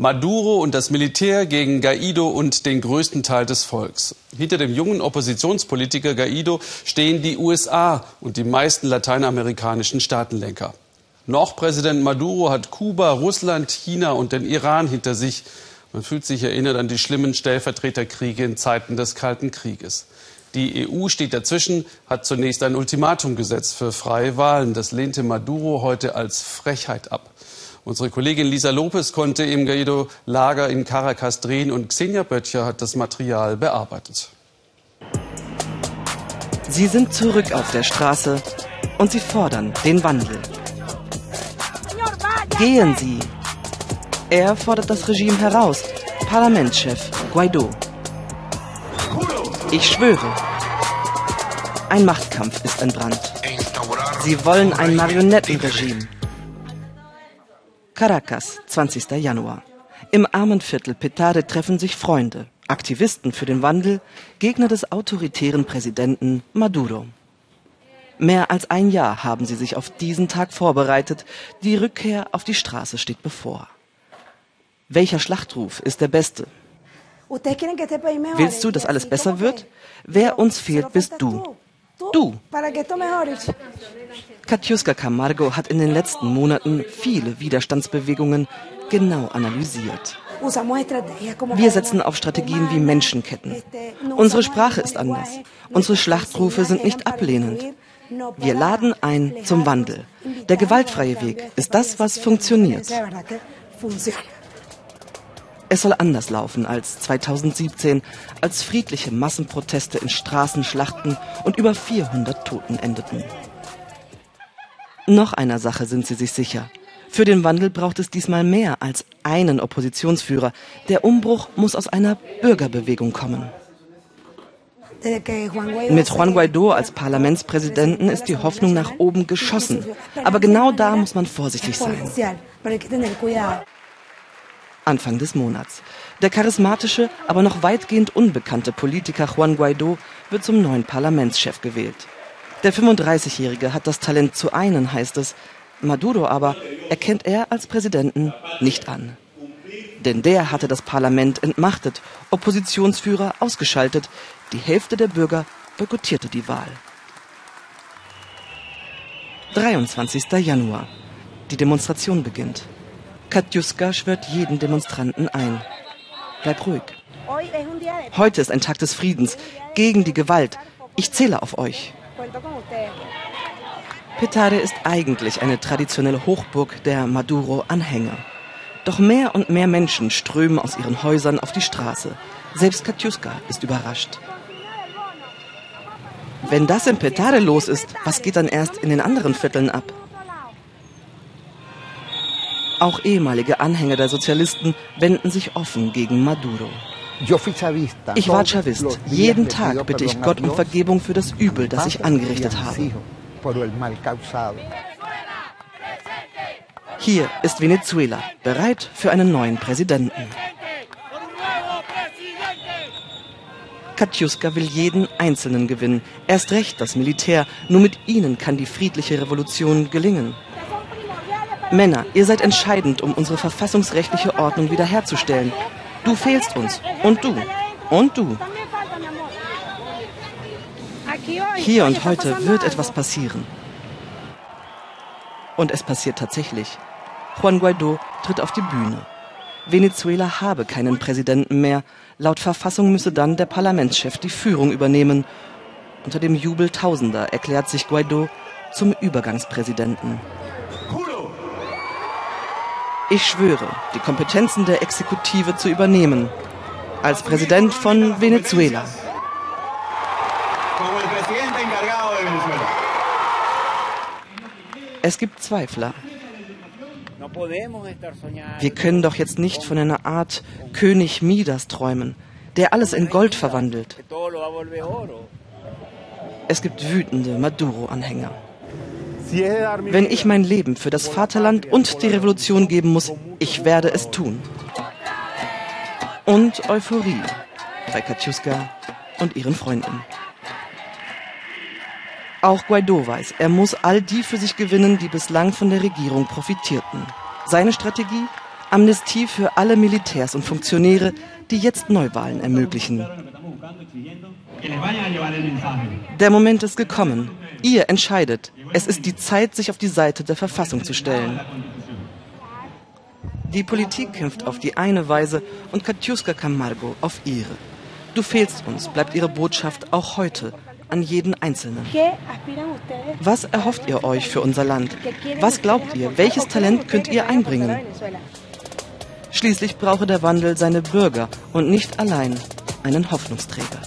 Maduro und das Militär gegen Guaido und den größten Teil des Volks. Hinter dem jungen Oppositionspolitiker Guaido stehen die USA und die meisten lateinamerikanischen Staatenlenker. Noch Präsident Maduro hat Kuba, Russland, China und den Iran hinter sich. Man fühlt sich erinnert an die schlimmen Stellvertreterkriege in Zeiten des Kalten Krieges. Die EU steht dazwischen, hat zunächst ein Ultimatum gesetzt für freie Wahlen. Das lehnte Maduro heute als Frechheit ab. Unsere Kollegin Lisa Lopez konnte im Guaido-Lager in Caracas drehen und Xenia Böttcher hat das Material bearbeitet. Sie sind zurück auf der Straße und sie fordern den Wandel. Gehen Sie! Er fordert das Regime heraus. Parlamentschef Guaido. Ich schwöre. Ein Machtkampf ist entbrannt. Sie wollen ein Marionettenregime. Caracas, 20. Januar. Im Armenviertel Petare treffen sich Freunde, Aktivisten für den Wandel, Gegner des autoritären Präsidenten Maduro. Mehr als ein Jahr haben sie sich auf diesen Tag vorbereitet. Die Rückkehr auf die Straße steht bevor. Welcher Schlachtruf ist der beste? Willst du, dass alles besser wird? Wer uns fehlt, bist du. Du. Katjuska Camargo hat in den letzten Monaten viele Widerstandsbewegungen genau analysiert. Wir setzen auf Strategien wie Menschenketten. Unsere Sprache ist anders. Unsere Schlachtrufe sind nicht ablehnend. Wir laden ein zum Wandel. Der gewaltfreie Weg ist das, was funktioniert. Es soll anders laufen als 2017, als friedliche Massenproteste in Straßenschlachten und über 400 Toten endeten. Noch einer Sache sind sie sich sicher. Für den Wandel braucht es diesmal mehr als einen Oppositionsführer. Der Umbruch muss aus einer Bürgerbewegung kommen. Mit Juan Guaido als Parlamentspräsidenten ist die Hoffnung nach oben geschossen. Aber genau da muss man vorsichtig sein. Anfang des Monats. Der charismatische, aber noch weitgehend unbekannte Politiker Juan Guaido wird zum neuen Parlamentschef gewählt. Der 35-Jährige hat das Talent zu einen, heißt es. Maduro aber erkennt er als Präsidenten nicht an. Denn der hatte das Parlament entmachtet, Oppositionsführer ausgeschaltet, die Hälfte der Bürger boykottierte die Wahl. 23. Januar. Die Demonstration beginnt. Katjuska schwört jeden Demonstranten ein. Bleib ruhig. Heute ist ein Tag des Friedens, gegen die Gewalt. Ich zähle auf euch. Petare ist eigentlich eine traditionelle Hochburg der Maduro-Anhänger. Doch mehr und mehr Menschen strömen aus ihren Häusern auf die Straße. Selbst Katjuska ist überrascht. Wenn das in Petare los ist, was geht dann erst in den anderen Vierteln ab? Auch ehemalige Anhänger der Sozialisten wenden sich offen gegen Maduro. Ich war Chavist. Jeden Tag bitte ich Gott um Vergebung für das Übel, das ich angerichtet habe. Hier ist Venezuela, bereit für einen neuen Präsidenten. Katjuska will jeden Einzelnen gewinnen, erst recht das Militär. Nur mit ihnen kann die friedliche Revolution gelingen. Männer, ihr seid entscheidend, um unsere verfassungsrechtliche Ordnung wiederherzustellen. Du fehlst uns. Und du. Und du. Hier und heute wird etwas passieren. Und es passiert tatsächlich. Juan Guaido tritt auf die Bühne. Venezuela habe keinen Präsidenten mehr. Laut Verfassung müsse dann der Parlamentschef die Führung übernehmen. Unter dem Jubel Tausender erklärt sich Guaido zum Übergangspräsidenten. Ich schwöre, die Kompetenzen der Exekutive zu übernehmen. Als Präsident von Venezuela. Es gibt Zweifler. Wir können doch jetzt nicht von einer Art König Midas träumen, der alles in Gold verwandelt. Es gibt wütende Maduro-Anhänger. Wenn ich mein Leben für das Vaterland und die Revolution geben muss, ich werde es tun. Und Euphorie bei Katjuska und ihren Freunden. Auch Guaido weiß, er muss all die für sich gewinnen, die bislang von der Regierung profitierten. Seine Strategie? Amnestie für alle Militärs und Funktionäre, die jetzt Neuwahlen ermöglichen. Der Moment ist gekommen. Ihr entscheidet. Es ist die Zeit, sich auf die Seite der Verfassung zu stellen. Die Politik kämpft auf die eine Weise und Katiuska Camargo auf ihre. Du fehlst uns, bleibt ihre Botschaft auch heute an jeden Einzelnen. Was erhofft ihr euch für unser Land? Was glaubt ihr? Welches Talent könnt ihr einbringen? Schließlich brauche der Wandel seine Bürger und nicht allein einen Hoffnungsträger.